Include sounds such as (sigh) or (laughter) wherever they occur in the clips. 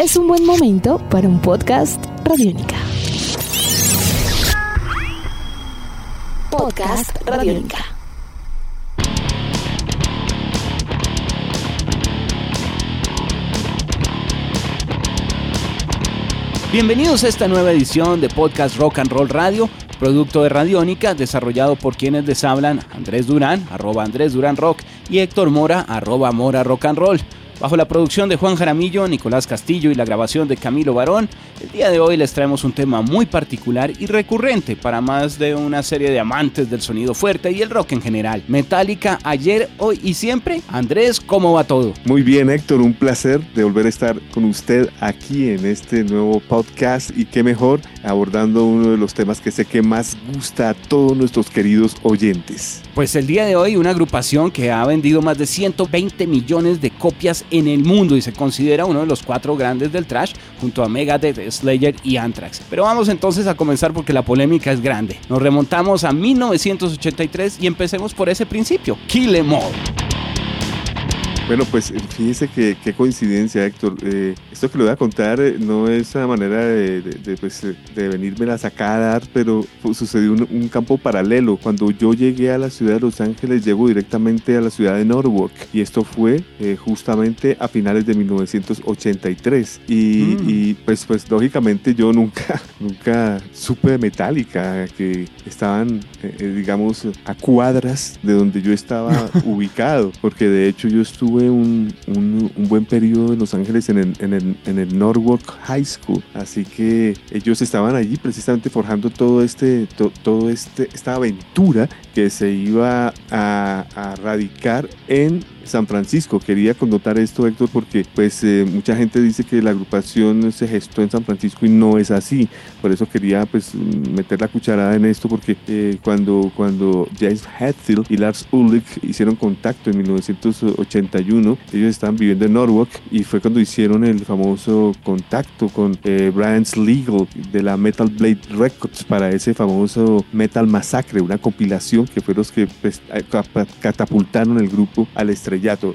es un buen momento para un podcast Radiónica. Podcast Radiónica. Bienvenidos a esta nueva edición de Podcast Rock and Roll Radio, producto de Radiónica, desarrollado por quienes les hablan Andrés Durán, arroba Andrés Durán Rock, y Héctor Mora, arroba Mora Rock and Roll. Bajo la producción de Juan Jaramillo, Nicolás Castillo y la grabación de Camilo Barón, el día de hoy les traemos un tema muy particular y recurrente para más de una serie de amantes del sonido fuerte y el rock en general. Metallica, ayer, hoy y siempre. Andrés, ¿cómo va todo? Muy bien, Héctor, un placer de volver a estar con usted aquí en este nuevo podcast y qué mejor abordando uno de los temas que sé que más gusta a todos nuestros queridos oyentes. Pues el día de hoy una agrupación que ha vendido más de 120 millones de copias en el mundo y se considera uno de los cuatro grandes del trash junto a Megadeth, Slayer y Anthrax. Pero vamos entonces a comenzar porque la polémica es grande. Nos remontamos a 1983 y empecemos por ese principio, Kill Em All. Bueno, pues fíjese que, qué coincidencia, Héctor. Eh, esto que le voy a contar eh, no es una manera de, de, pues, de venirme a sacar, pero pues, sucedió un, un, campo paralelo. Cuando yo llegué a la ciudad de Los Ángeles, llego directamente a la ciudad de Norwalk. Y esto fue eh, justamente a finales de 1983. Y, mm. y, pues, pues lógicamente yo nunca, (laughs) nunca supe de Metallica, que estaban, eh, digamos, a cuadras de donde yo estaba (laughs) ubicado. Porque de hecho yo estuve un, un, buen periodo en Los Ángeles en el, en, el, Norwalk High School, así que ellos estaban allí precisamente forjando todo este, to, todo este, esta aventura que se iba a radicar en San Francisco. Quería connotar esto, Héctor, porque pues eh, mucha gente dice que la agrupación se gestó en San Francisco y no es así. Por eso quería pues meter la cucharada en esto, porque eh, cuando, cuando James Hetfield y Lars Ulrich hicieron contacto en 1981, ellos estaban viviendo en Norwalk y fue cuando hicieron el famoso contacto con eh, Brian's Legal de la Metal Blade Records para ese famoso Metal Massacre, una compilación que fue los que pues, catapultaron el grupo al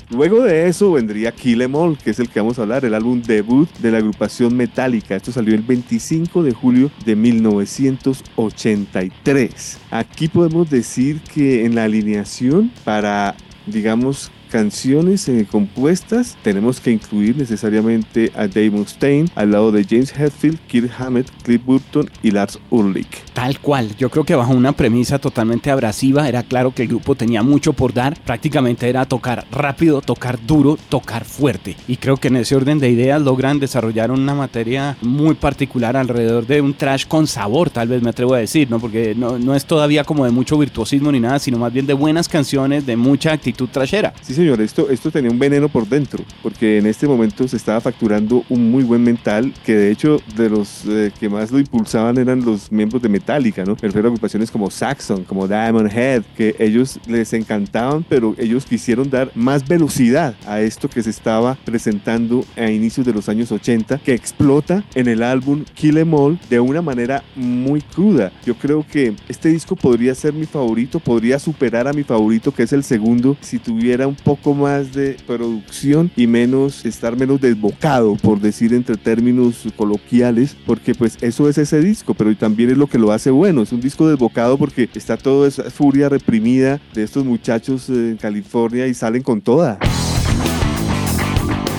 Luego de eso vendría Kill Em All, que es el que vamos a hablar, el álbum debut de la agrupación Metallica. Esto salió el 25 de julio de 1983. Aquí podemos decir que en la alineación para digamos, canciones eh, compuestas, tenemos que incluir necesariamente a Dave Mustaine al lado de James Hetfield, Kirk Hammett, Cliff Burton y Lars Ulrich. Tal cual, yo creo que bajo una premisa totalmente abrasiva, era claro que el grupo tenía mucho por dar, prácticamente era tocar rápido, tocar duro, tocar fuerte. Y creo que en ese orden de ideas logran desarrollar una materia muy particular alrededor de un trash con sabor, tal vez me atrevo a decir, ¿no? Porque no, no es todavía como de mucho virtuosismo ni nada, sino más bien de buenas canciones, de mucha actitud trashera. Sí, señor, esto, esto tenía un veneno por dentro, porque en este momento se estaba facturando un muy buen mental, que de hecho de los eh, que más lo impulsaban eran los miembros de Metallica, ¿no? Me refiero a agrupaciones como Saxon, como Diamond Head, que ellos les encantaban, pero ellos quisieron dar más velocidad a esto que se estaba presentando a inicios de los años 80, que explota en el álbum Kill Em All de una manera muy cruda. Yo creo que este disco podría ser mi favorito, podría superar a mi favorito, que es el segundo, si tuviera un poco más de producción y menos estar menos desbocado, por decir entre términos coloquiales, porque pues eso es ese disco, pero también es lo que lo hace bueno. Es un disco desbocado porque está toda esa furia reprimida de estos muchachos en California y salen con toda.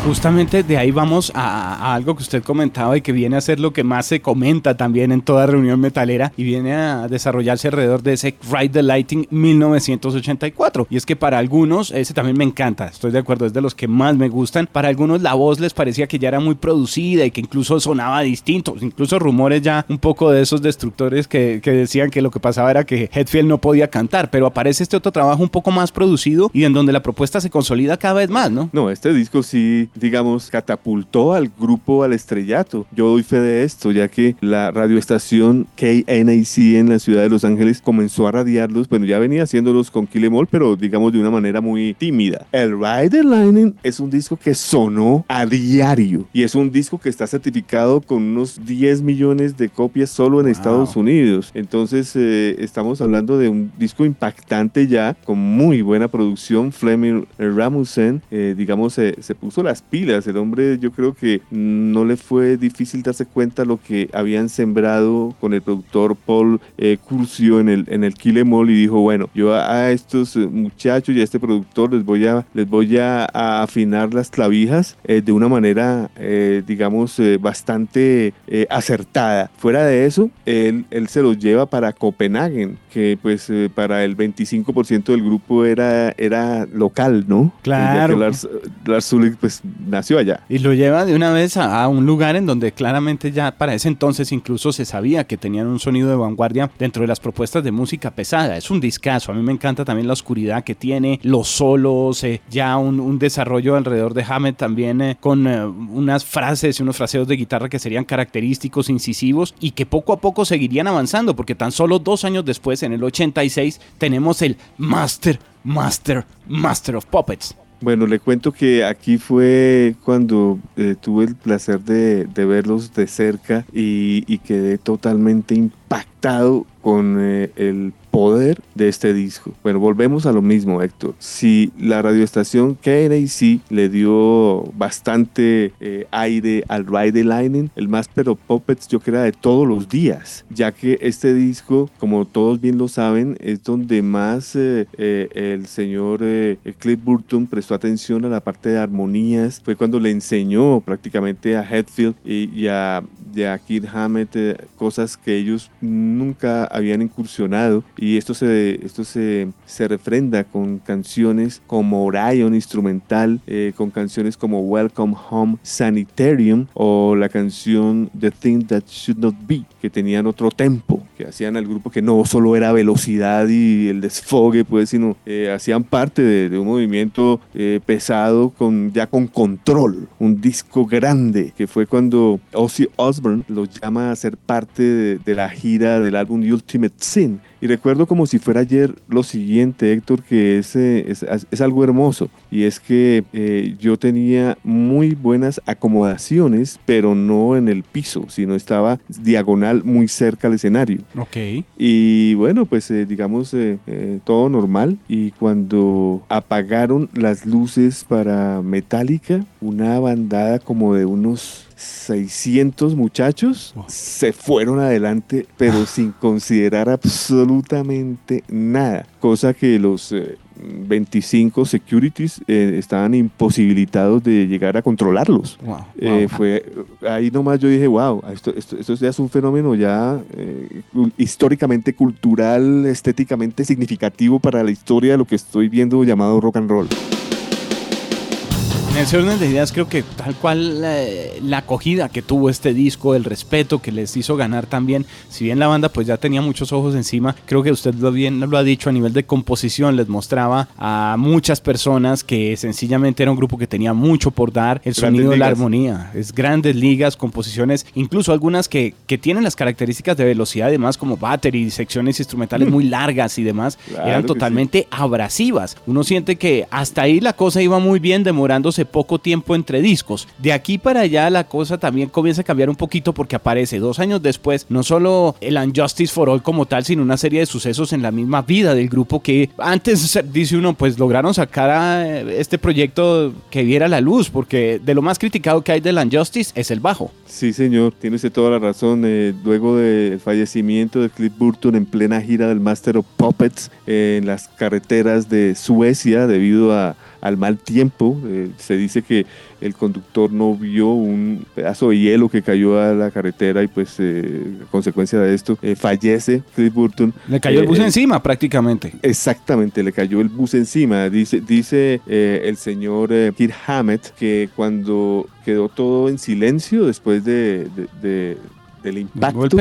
Justamente de ahí vamos a, algo que usted comentaba y que viene a ser lo que más se comenta también en toda reunión metalera y viene a desarrollarse alrededor de ese Ride the Lighting 1984. Y es que para algunos, ese también me encanta, estoy de acuerdo, es de los que más me gustan. Para algunos la voz les parecía que ya era muy producida y que incluso sonaba distinto, incluso rumores ya un poco de esos destructores que, que decían que lo que pasaba era que Hetfield no podía cantar, pero aparece este otro trabajo un poco más producido y en donde la propuesta se consolida cada vez más, ¿no? No, este disco sí digamos, catapultó al grupo al estrellato. Yo doy fe de esto, ya que la radioestación KNAC en la ciudad de Los Ángeles comenzó a radiarlos, bueno, ya venía haciéndolos con Kill Em All, pero digamos de una manera muy tímida. El Rider Lightning es un disco que sonó a diario y es un disco que está certificado con unos 10 millones de copias solo en wow. Estados Unidos. Entonces, eh, estamos hablando de un disco impactante ya, con muy buena producción. Fleming Ramusen, eh, digamos, se puso las pilas. El hombre yo creo que no le fue difícil darse cuenta lo que habían sembrado con el productor Paul eh, Curcio en el, en el Kill Em All y dijo, bueno, yo a, estos eh, muchachos y a este productor les voy a, les voy a, afinar las clavijas eh, de una manera, digamos, bastante acertada. Fuera de eso, él, él se los lleva para Copenhagen, que pues para el 25% del grupo era, era local, ¿no? Claro. Lars, Lars pues nació allá. Y lo lleva de una vez a, un lugar en donde claramente ya para ese entonces incluso se sabía que tenían un sonido de vanguardia dentro de las propuestas de música pesada. Es un discazo. A mí me encanta también la oscuridad que tiene, los solos, eh, ya un, desarrollo alrededor de Hammett también eh, con eh, unas frases y unos fraseos de guitarra que serían característicos, incisivos y que poco a poco seguirían avanzando porque tan solo dos años después, en el 86, tenemos el Master, Master, Master of Puppets. Bueno, le cuento que aquí fue cuando tuve el placer de, verlos de cerca y, quedé totalmente impactado con el poder de este disco. Bueno, volvemos a lo mismo, Héctor. Si la radioestación KNAC le dio bastante eh, aire al Ride the Lightning, el Master of Puppets yo creo de todos los días, ya que este disco, como todos bien lo saben, es donde más eh, eh, el señor Cliff Burton prestó atención a la parte de armonías. Fue cuando le enseñó prácticamente a Hetfield y, y a Kid Hammett cosas que ellos nunca habían incursionado. Y esto se, esto se, se refrenda con canciones como Orion instrumental, eh, con canciones como Welcome Home Sanitarium o la canción The Thing That Should Not Be, que tenían otro tempo, que hacían al grupo que no solo era velocidad y el desfogue, pues, sino eh, hacían parte de, un movimiento eh, pesado con, ya con control, un disco grande, que fue cuando Ozzy Osbourne los llama a ser parte de, de la gira del álbum Ultimate Sin y recuerdo como si fuera ayer lo siguiente, Héctor, que es, es, algo hermoso. Y es que eh, yo tenía muy buenas acomodaciones, pero no en el piso, sino estaba diagonal muy cerca al escenario. Ok. Y bueno, pues eh, digamos eh, todo normal. Y cuando apagaron las luces para Metallica, una bandada como de unos 600 muchachos se fueron adelante, pero ah. sin considerar absolutamente nada, cosa que los 25 eh, securities eh, estaban imposibilitados de llegar a controlarlos. Eh, fue ahí nomás yo dije, wow, esto, esto, esto ya es un fenómeno ya históricamente, cultural, estéticamente significativo para la historia de lo que estoy viendo llamado rock and roll. En el orden de ideas creo que tal cual la, acogida que tuvo este disco, el respeto que les hizo ganar también, si bien la banda pues ya tenía muchos ojos encima, creo que usted lo bien lo ha dicho a nivel de composición, les mostraba a muchas personas que sencillamente era un grupo que tenía mucho por dar, el sonido de la armonía, es grandes ligas, composiciones, incluso algunas que, que tienen las características de velocidad y demás como battery, secciones instrumentales mm. muy (laughs) largas y demás, eran totalmente abrasivas. Uno siente que hasta ahí la cosa iba muy bien demorándose poco tiempo entre discos. De aquí para allá la cosa también comienza a cambiar un poquito porque aparece dos años después no solo el Unjustice for All como tal, sino una serie de sucesos en la misma vida del grupo que antes, dice uno, pues lograron sacar a este proyecto que viera la luz, porque de lo más criticado que hay del Unjustice es el bajo. Sí, señor, tiene usted toda la razón. Eh, luego del fallecimiento de Cliff Burton en plena gira del Master of Puppets en las carreteras de Suecia debido a al mal tiempo. Eh, se dice que el conductor no vio un pedazo de hielo que cayó a la carretera y pues eh, a consecuencia de esto eh, fallece Chris Burton. Le cayó el bus encima prácticamente. Exactamente, le cayó el bus encima. Dice, dice el señor Kid Hammett que cuando quedó todo en silencio después de, del impacto,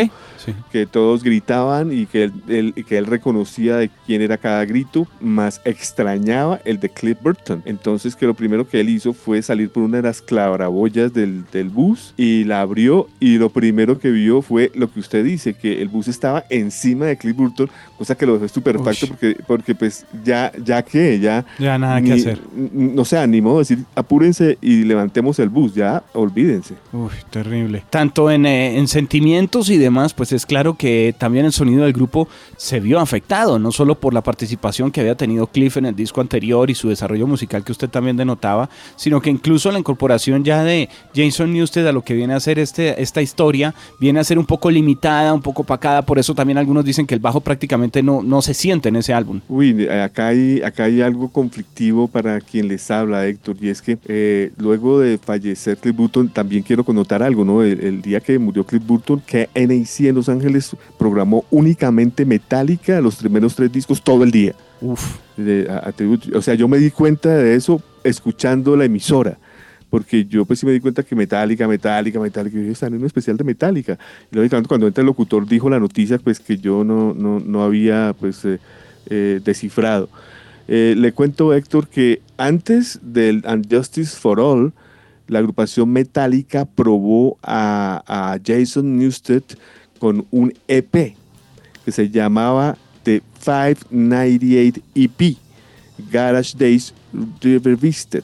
que todos gritaban y que él, que él reconocía de quién era cada grito, más extrañaba el de Cliff Burton. Entonces que lo primero que él hizo fue salir por una de las claraboyas del, del bus y la abrió y lo primero que vio fue lo que usted dice, que el bus estaba encima de Cliff Burton, cosa que lo dejó estupefacto porque, porque pues ya, ya que, ya... Ya nada que hacer. No se animó a decir, apúrense y levantemos el bus, ya olvídense. Uy, terrible. Tanto en, eh, en sentido y demás, pues es claro que también el sonido del grupo se vio afectado, no solo por la participación que había tenido Cliff en el disco anterior y su desarrollo musical que usted también denotaba, sino que incluso la incorporación ya de Jason Newsted a lo que viene a ser este, esta historia viene a ser un poco limitada, un poco opacada, por eso también algunos dicen que el bajo prácticamente no, no se siente en ese álbum. Uy, acá hay, acá hay algo conflictivo para quien les habla, Héctor, y es que eh, luego de fallecer Cliff Burton, también quiero connotar algo, ¿no? El, día que murió Cliff Burton, que NAC en Los Ángeles programó únicamente Metallica, los primeros tres discos, todo el día. Uf. o sea, yo me di cuenta de eso escuchando la emisora porque yo pues sí me di cuenta que Metallica, Metallica, Metallica, yo están en un especial de Metallica. Y lógicamente cuando entra el locutor dijo la noticia pues que yo no, no, no había pues eh, eh, descifrado. Eh, le cuento Héctor que antes del Unjustice for All, la agrupación Metallica probó a, a Jason Newsted con un EP que se llamaba The 598 EP, Garage Days Revisited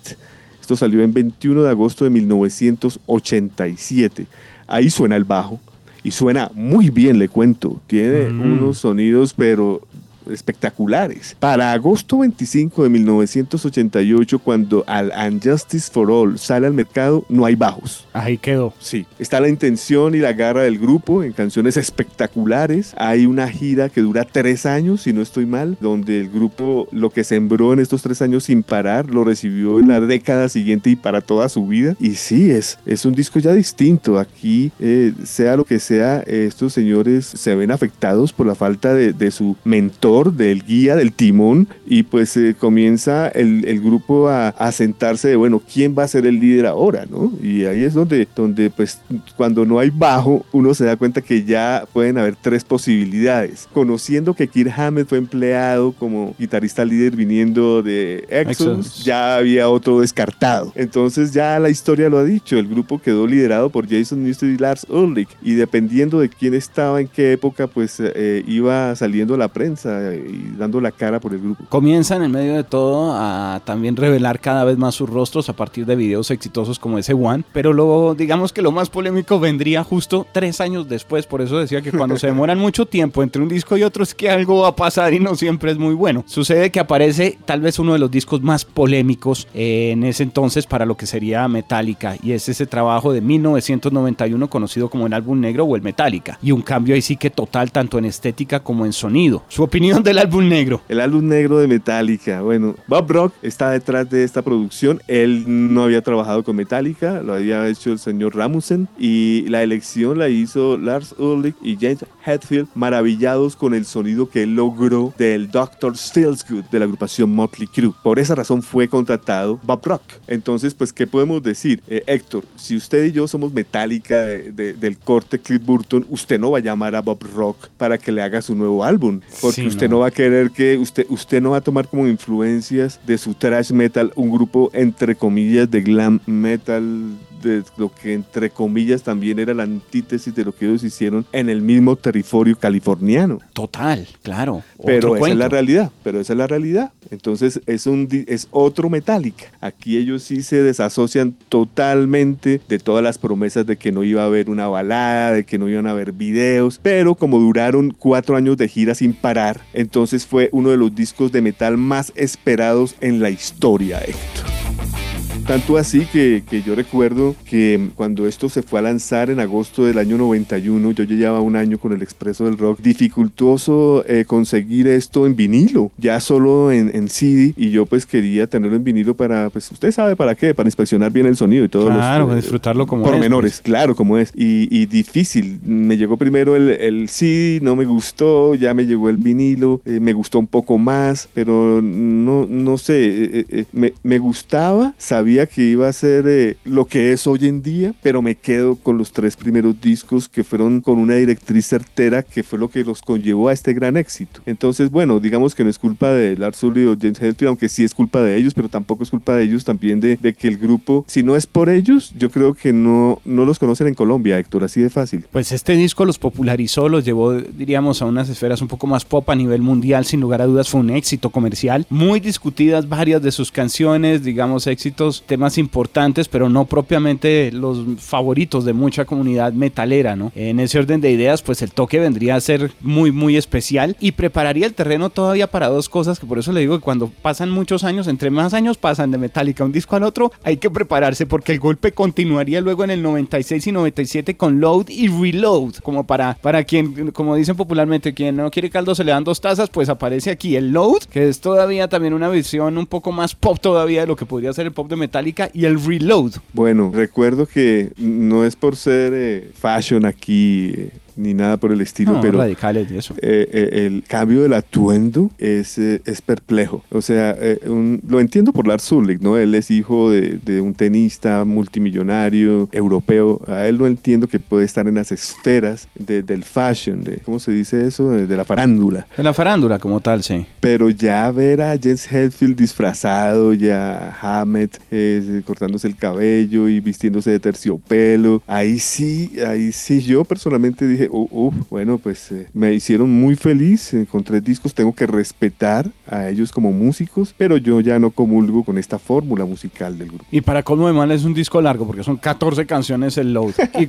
salió en 21 de agosto de 1987. Ahí suena el bajo y suena muy bien, le cuento. Tiene mm. unos sonidos, pero espectaculares. Para agosto 25 de 1988, cuando Al Unjustice for All sale al mercado, no hay bajos. Ahí quedó. Sí, está la intención y la garra del grupo en canciones espectaculares. Hay una gira que dura tres años, si no estoy mal, donde el grupo lo que sembró en estos tres años sin parar lo recibió en la década siguiente y para toda su vida. Y sí, es, es un disco ya distinto. Aquí, eh, sea lo que sea, estos señores se ven afectados por la falta de, de su mentor del guía, del timón, y pues eh, comienza el, el grupo a, a, sentarse de, bueno, ¿quién va a ser el líder ahora? ¿no? Y ahí es donde, donde, pues, cuando no hay bajo, uno se da cuenta que ya pueden haber tres posibilidades. Conociendo que Kirk Hammett fue empleado como guitarrista líder viniendo de Exodus, ya había otro descartado. Entonces ya la historia lo ha dicho, el grupo quedó liderado por Jason Newsted y Lars Ulrich, y dependiendo de quién estaba en qué época, pues eh, iba saliendo la prensa y dando la cara por el grupo. Comienzan en medio de todo a también revelar cada vez más sus rostros a partir de videos exitosos como ese One, pero luego digamos que lo más polémico vendría justo tres años después, por eso decía que cuando se demoran (laughs) mucho tiempo entre un disco y otro es que algo va a pasar y no siempre es muy bueno. Sucede que aparece tal vez uno de los discos más polémicos en ese entonces para lo que sería Metallica y es ese trabajo de 1991 conocido como el álbum negro o el Metallica y un cambio ahí sí que total tanto en estética como en sonido. Su opinión del álbum negro? El álbum negro de Metallica. Bueno, Bob Rock está detrás de esta producción. Él no había trabajado con Metallica, lo había hecho el señor Ramusen y la elección la hizo Lars Ulrich y James Hetfield, maravillados con el sonido que él logró del Dr. Good de la agrupación Motley Crue. Por esa razón fue contratado Bob Rock. Entonces, pues, ¿qué podemos decir? Eh, Héctor, si usted y yo somos Metallica del corte Cliff Burton, usted no va a llamar a Bob Rock para que le haga su nuevo álbum, porque usted no va a querer que usted, usted no va a tomar como influencias de su thrash metal un grupo entre comillas de glam metal de lo que entre comillas también era la antítesis de lo que ellos hicieron en el mismo territorio californiano. Total, claro. Pero esa es la realidad, pero esa es la realidad. Entonces es, un, es otro Metallica. Aquí ellos sí se desasocian totalmente de todas las promesas de que no iba a haber una balada, de que no iban a haber videos, pero como duraron cuatro años de gira sin parar, entonces fue uno de los discos de metal más esperados en la historia, Héctor. Tanto así que, que, yo recuerdo que cuando esto se fue a lanzar en agosto del año 91, yo llevaba un año con el Expreso del Rock, dificultoso eh, conseguir esto en vinilo, ya solo en, en, CD, y yo pues quería tenerlo en vinilo para, pues usted sabe para qué, para inspeccionar bien el sonido y todo. Claro, los, disfrutarlo como por menores, pues. claro, como es. Y, y, difícil, me llegó primero el, el, CD, no me gustó, ya me llegó el vinilo, eh, me gustó un poco más, pero no, no sé, eh, eh me, me gustaba, sabía que iba a ser eh, lo que es hoy en día, pero me quedo con los tres primeros discos que fueron con una directriz certera que fue lo que los conllevó a este gran éxito. Entonces, bueno, digamos que no es culpa de Lars Ulrich o James Hetfield, aunque sí es culpa de ellos, pero tampoco es culpa de ellos también de, de, que el grupo, si no es por ellos, yo creo que no, no los conocen en Colombia, Héctor, así de fácil. Pues este disco los popularizó, los llevó, diríamos, a unas esferas un poco más pop a nivel mundial, sin lugar a dudas fue un éxito comercial, muy discutidas varias de sus canciones, digamos, éxitos temas, importantes, pero no propiamente los favoritos de mucha comunidad metalera, ¿no? En ese orden de ideas, pues el toque vendría a ser muy, muy especial y prepararía el terreno todavía para dos cosas, que por eso le digo que cuando pasan muchos años, entre más años pasan de Metallica un disco al otro, hay que prepararse porque el golpe continuaría luego en el 96 y 97 con Load y Reload, como para, para quien, como dicen popularmente, quien no quiere caldo se le dan dos tazas, pues aparece aquí el Load, que es todavía también una visión un poco más pop todavía de lo que podría ser el pop de Metallica, y el Reload. Bueno, recuerdo que no es por ser eh, fashion aquí. eh, ni nada por el estilo, No, pero radicales y eso. eh, eh, el cambio del atuendo es, eh, es perplejo. O sea, eh, un- lo entiendo por Lars Ulrich, ¿no? Él es hijo de, de un tenista multimillonario europeo. A él no entiendo que puede estar en las esferas de- del fashion, de, ¿cómo se dice eso? De, de la farándula. En la farándula como tal, sí. Pero ya ver a Jens Hetfield disfrazado, ya Hammett eh, cortándose el cabello y vistiéndose de terciopelo, ahí sí, ahí sí yo personalmente dije, "Uh, uh, bueno, pues eh, me hicieron muy feliz eh, con tres discos, tengo que respetar a ellos como músicos, pero yo ya no comulgo con esta fórmula musical del grupo. Y para colmo de mal es un disco largo porque son 14 canciones el Load. (laughs) Y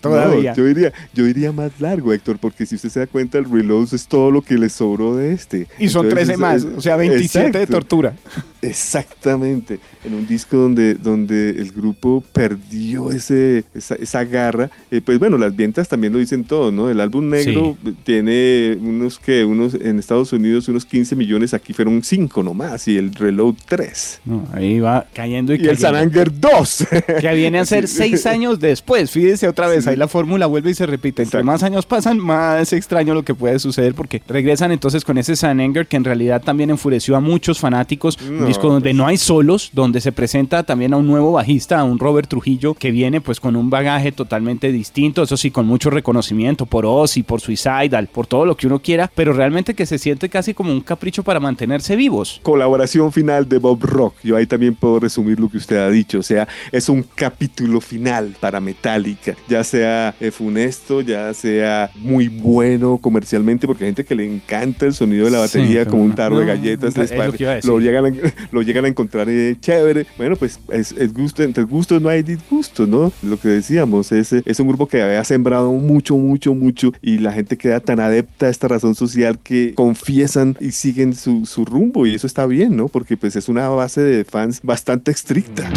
todavía. No, yo, diría, yo diría más largo, Héctor, porque si usted se da cuenta, el Reload es todo lo que le sobró de este. Y son Entonces, 13 es- más, es- o sea, 27 de tortura. Exactamente, en un disco donde, donde el grupo perdió ese, esa, esa garra. Eh, pues bueno, las ventas también lo dicen todo, ¿no? El álbum negro tiene unos que, unos en Estados Unidos unos 15 millones, aquí fueron 5 nomás, y el Reload 3. No, ahí va cayendo y, Y el cayendo. Sananger 2. (laughs) Que viene a ser Sí. seis años después. Fíjese otra vez, ahí la fórmula vuelve y se repite. Entre Exacto. más años pasan, más extraño lo que puede suceder porque regresan entonces con ese San Anger que en realidad también enfureció a muchos fanáticos. No, disco donde pues. no hay solos, donde se presenta también a un nuevo bajista, a un Robert Trujillo, que viene pues con un bagaje totalmente distinto, eso sí, con mucho reconocimiento por Ozzy, por Suicidal, por todo lo que uno quiera, pero realmente que se siente casi como un capricho para mantenerse vivos. Colaboración final de Bob Rock. Yo ahí también puedo resumir lo que usted ha dicho. O sea, es un capítulo final para Metallica. Ya sea eh, funesto, ya sea muy bueno comercialmente, porque hay gente que le encanta el sonido de la Sí, batería pero como un no, tarro de no, galletas. es les lo pare- que iba a decir. lo, llegan a, (laughs) lo llegan a encontrar eh, chévere. Bueno, pues es, es gusto, entre gustos no hay disgustos, ¿no? Lo que decíamos, es, es un grupo que había sembrado mucho, mucho, mucho y la gente queda tan adepta a esta razón social que confiesan y siguen su, su rumbo y eso está bien, ¿no? Porque pues es una base de fans bastante estricta.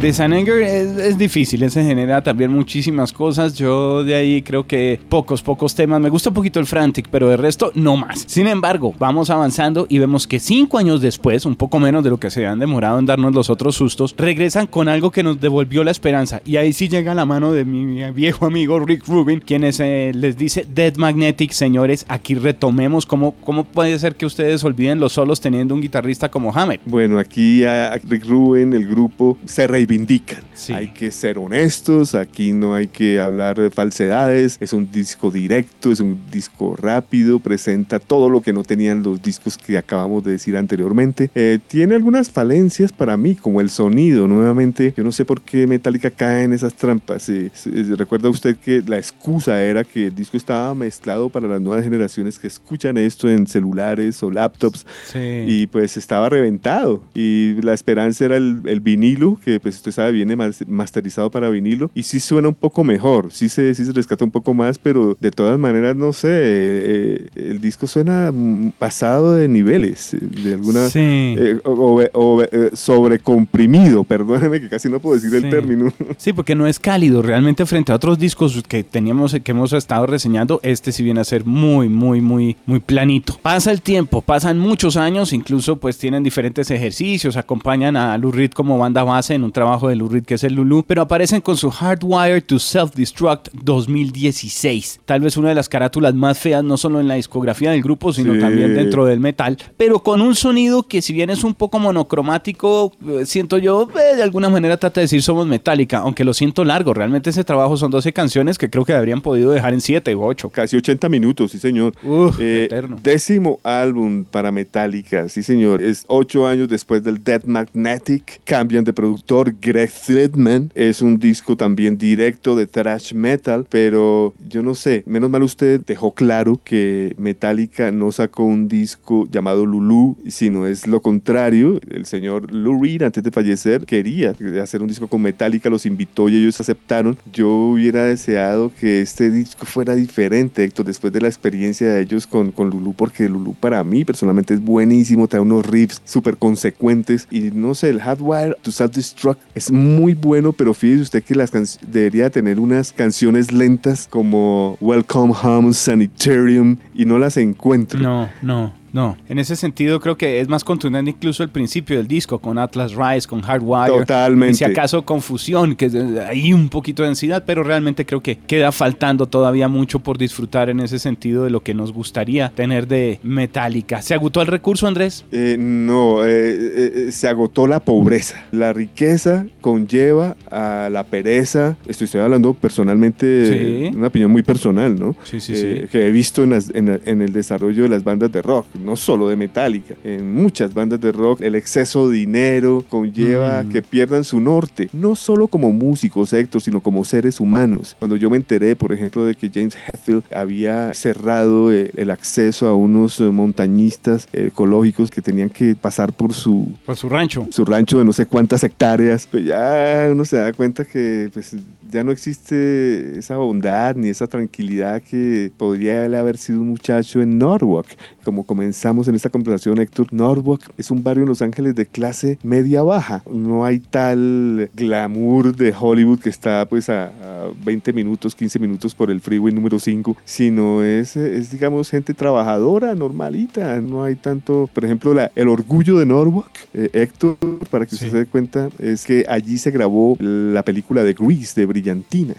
De San Anger es, es difícil, se genera también muchísimas cosas. Yo de ahí creo que pocos, pocos temas. Me gusta un poquito el Frantic, pero de resto no más. Sin embargo, vamos avanzando y vemos que cinco años después, un poco menos de lo que se han demorado en darnos los otros sustos, regresan con algo que nos devolvió la esperanza. Y ahí sí llega la mano de mi viejo amigo Rick Rubin, quienes eh, les dice Dead Magnetic, señores, aquí retomemos cómo, cómo puede ser que ustedes olviden los solos teniendo un guitarrista como Hammer. Bueno, aquí a Rick Rubin, el grupo, se reivindican. Sí. Hay que ser honestos, aquí no hay que hablar de falsedades, es un disco directo, es un disco rápido, presenta todo lo que no tenían los discos que acabamos de decir anteriormente. Eh, tiene algunas falencias para mí, como el sonido, nuevamente, yo no sé por qué Metallica cae en esas trampas. Eh, recuerda usted que la excusa era que el disco estaba mezclado para las nuevas generaciones que escuchan esto en celulares o laptops y pues estaba reventado y la esperanza era el, el vinilo que pues usted sabe viene mas- masterizado para vinilo y sí suena un poco mejor sí se, sí se rescata un poco más pero de todas maneras no sé eh, el disco suena mm, pasado de niveles eh, de alguna Sí. eh, o- eh, sobrecomprimido (laughs) perdóneme que casi no puedo decir Sí. el término (laughs) Sí, porque no es cálido. Realmente frente a otros discos que teníamos, que hemos estado reseñando, este sí viene a ser muy, muy, muy, muy planito. Pasa el tiempo, pasan muchos años, incluso pues tienen diferentes ejercicios, acompañan a Lou Reed como banda base en un trabajo de Lou Reed que es el Lulu, pero aparecen con su Hardwired to Self-Destruct 2016. Tal vez una de las carátulas más feas, no solo en la discografía del grupo, sino Sí. también dentro del metal, pero con un sonido que si bien es un poco monocromático, eh, siento yo, eh, de alguna manera trata de decir somos Metallica, aunque lo siento largo, realmente ese trabajo son 12 canciones que creo que habrían podido dejar en 7 u 8. casi 80 minutos sí señor Uf, Eh, eterno. décimo álbum para Metallica, sí señor. Es ocho años después del Dead Magnetic. Cambian de productor. Greg Threadman. Es un disco también directo de thrash metal, pero yo no sé, menos mal usted dejó claro que Metallica no sacó un disco llamado Lulu, sino es lo contrario. El señor Lou Reed, antes de fallecer, quería hacer un disco con Metallica, los invitó y ellos aceptaron. Yo hubiera deseado que este disco fuera diferente, Héctor, después de la experiencia de ellos con, con Lulu, porque Lulu para mí personalmente es buenísimo, trae unos riffs súper consecuentes y no sé, el Hardwire to Self-Destruct es muy bueno, pero fíjese usted que las debería tener unas canciones lentas como Welcome Home, Sanitarium y no las encuentro. No, no. No, en ese sentido creo que es más contundente incluso el principio del disco con Atlas Rise, con Hardwire. Totalmente. Y si acaso confusión, que hay un poquito de densidad, pero realmente creo que queda faltando todavía mucho por disfrutar en ese sentido de lo que nos gustaría tener de Metallica. ¿Se agotó el recurso, Andrés? Eh, no, eh, eh, se agotó la pobreza. La riqueza conlleva a la pereza. Estoy, estoy hablando personalmente, una opinión muy personal, ¿no? Sí, sí, sí. Que he visto en, en, en el desarrollo de las bandas de rock no solo de Metallica, en muchas bandas de rock el exceso de dinero conlleva Mm. que pierdan su norte, no solo como músicos, Héctor, sino como seres humanos. Cuando yo me enteré, por ejemplo, de que James Hetfield había cerrado eh, el acceso a unos eh, montañistas eh, ecológicos que tenían que pasar por su, Por su rancho. su rancho de no sé cuántas hectáreas, pues ya uno se da cuenta que pues, ya no existe esa bondad ni esa tranquilidad que podría haber sido un muchacho en Norwalk. Como comenzamos en esta conversación, Héctor, Norwalk es un barrio en Los Ángeles de clase media-baja. No hay tal glamour de Hollywood que está pues a, a 20 minutos, 15 minutos por el freeway número 5, sino es, es digamos gente trabajadora, normalita. No hay tanto, por ejemplo, la- el orgullo de Norwalk, eh, Héctor, para que usted se dé cuenta, es que allí se grabó la película de Grease, de Brillantina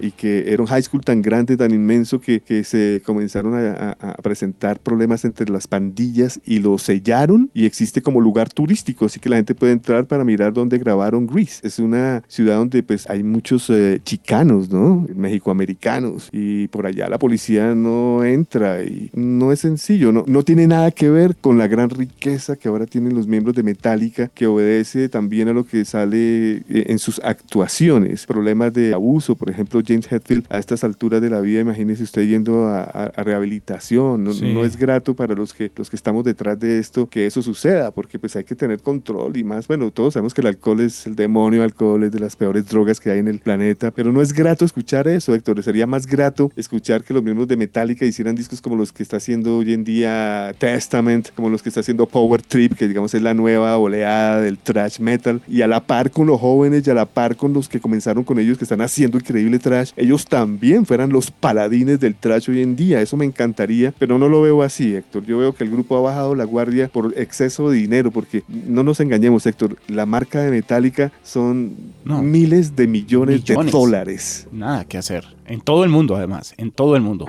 y que era un high school tan grande, tan inmenso, que, que se comenzaron a, a- a presentar problemas entre las pandillas y lo sellaron y existe como lugar turístico, así que la gente puede entrar para mirar dónde grabaron Grease. Es una ciudad donde pues hay muchos eh, chicanos, ¿no? Mexicoamericanos y por allá la policía no entra y no es sencillo, no, no tiene nada que ver con la gran riqueza que ahora tienen los miembros de Metallica, que obedece también a lo que sale eh, en sus actuaciones, problemas de abuso, por ejemplo, James Hetfield a estas alturas de la vida, imagínese usted yendo a, a- a rehabilitación, no, Sí. no es para los que, los que estamos detrás de esto que eso suceda, porque pues hay que tener control y más, bueno, todos sabemos que el alcohol es el demonio, el alcohol es de las peores drogas que hay en el planeta, pero no es grato escuchar eso, Héctor, sería más grato escuchar que los miembros de Metallica hicieran discos como los que está haciendo hoy en día Testament, como los que está haciendo Power Trip, que digamos es la nueva oleada del thrash metal, y a la par con los jóvenes y a la par con los que comenzaron con ellos que están haciendo increíble thrash, ellos también fueran los paladines del thrash hoy en día, eso me encantaría, pero no lo veo así, Héctor, yo veo que el grupo ha bajado la guardia por exceso de dinero, porque no nos engañemos, Héctor, la marca de Metallica son No. miles de millones, Millones. de dólares. Nada que hacer. En todo el mundo, además. En todo el mundo.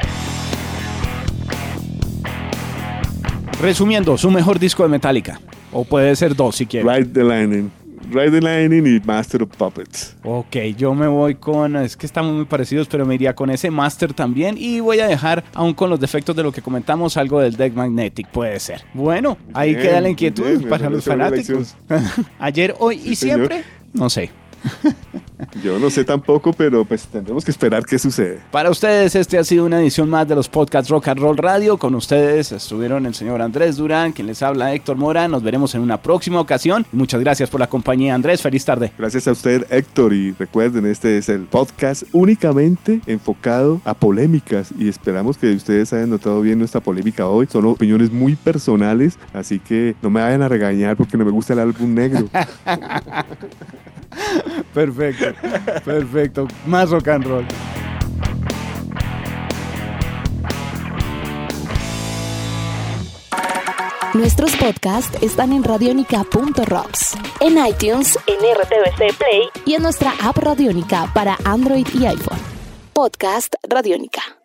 Resumiendo, su mejor disco de Metallica. O puede ser dos si quiere. Ride the Lightning. Ride the Lightning y Master of Puppets. Ok, yo me voy con. Es que estamos muy parecidos, pero me iría con ese Master también. Y voy a dejar, aún con los defectos de lo que comentamos, algo del Deck Magnetic. Puede ser. Bueno, ahí Bien, queda la inquietud bien, para los fanáticos. (laughs) Ayer, hoy Sí, y señor. siempre. No sé. (laughs) Yo no sé tampoco, pero pues tendremos que esperar qué sucede. Para ustedes, este ha sido una edición más de los podcasts Rock and Roll Radio. Con ustedes estuvieron el señor Andrés Durán, quien les habla Héctor Mora. Nos veremos en una próxima ocasión. Muchas gracias por la compañía, Andrés. Feliz tarde. Gracias a usted, Héctor, y recuerden, este es el podcast únicamente enfocado a polémicas y esperamos que ustedes hayan notado bien nuestra polémica hoy. Son opiniones muy personales, así que no me vayan a regañar porque no me gusta el álbum negro. (laughs) Perfecto, (laughs) perfecto. Más rock and roll. Nuestros podcasts están en radionica.rocks, en iTunes, en RTVC Play y en nuestra app Radionica para Android y iPhone. Podcast Radionica.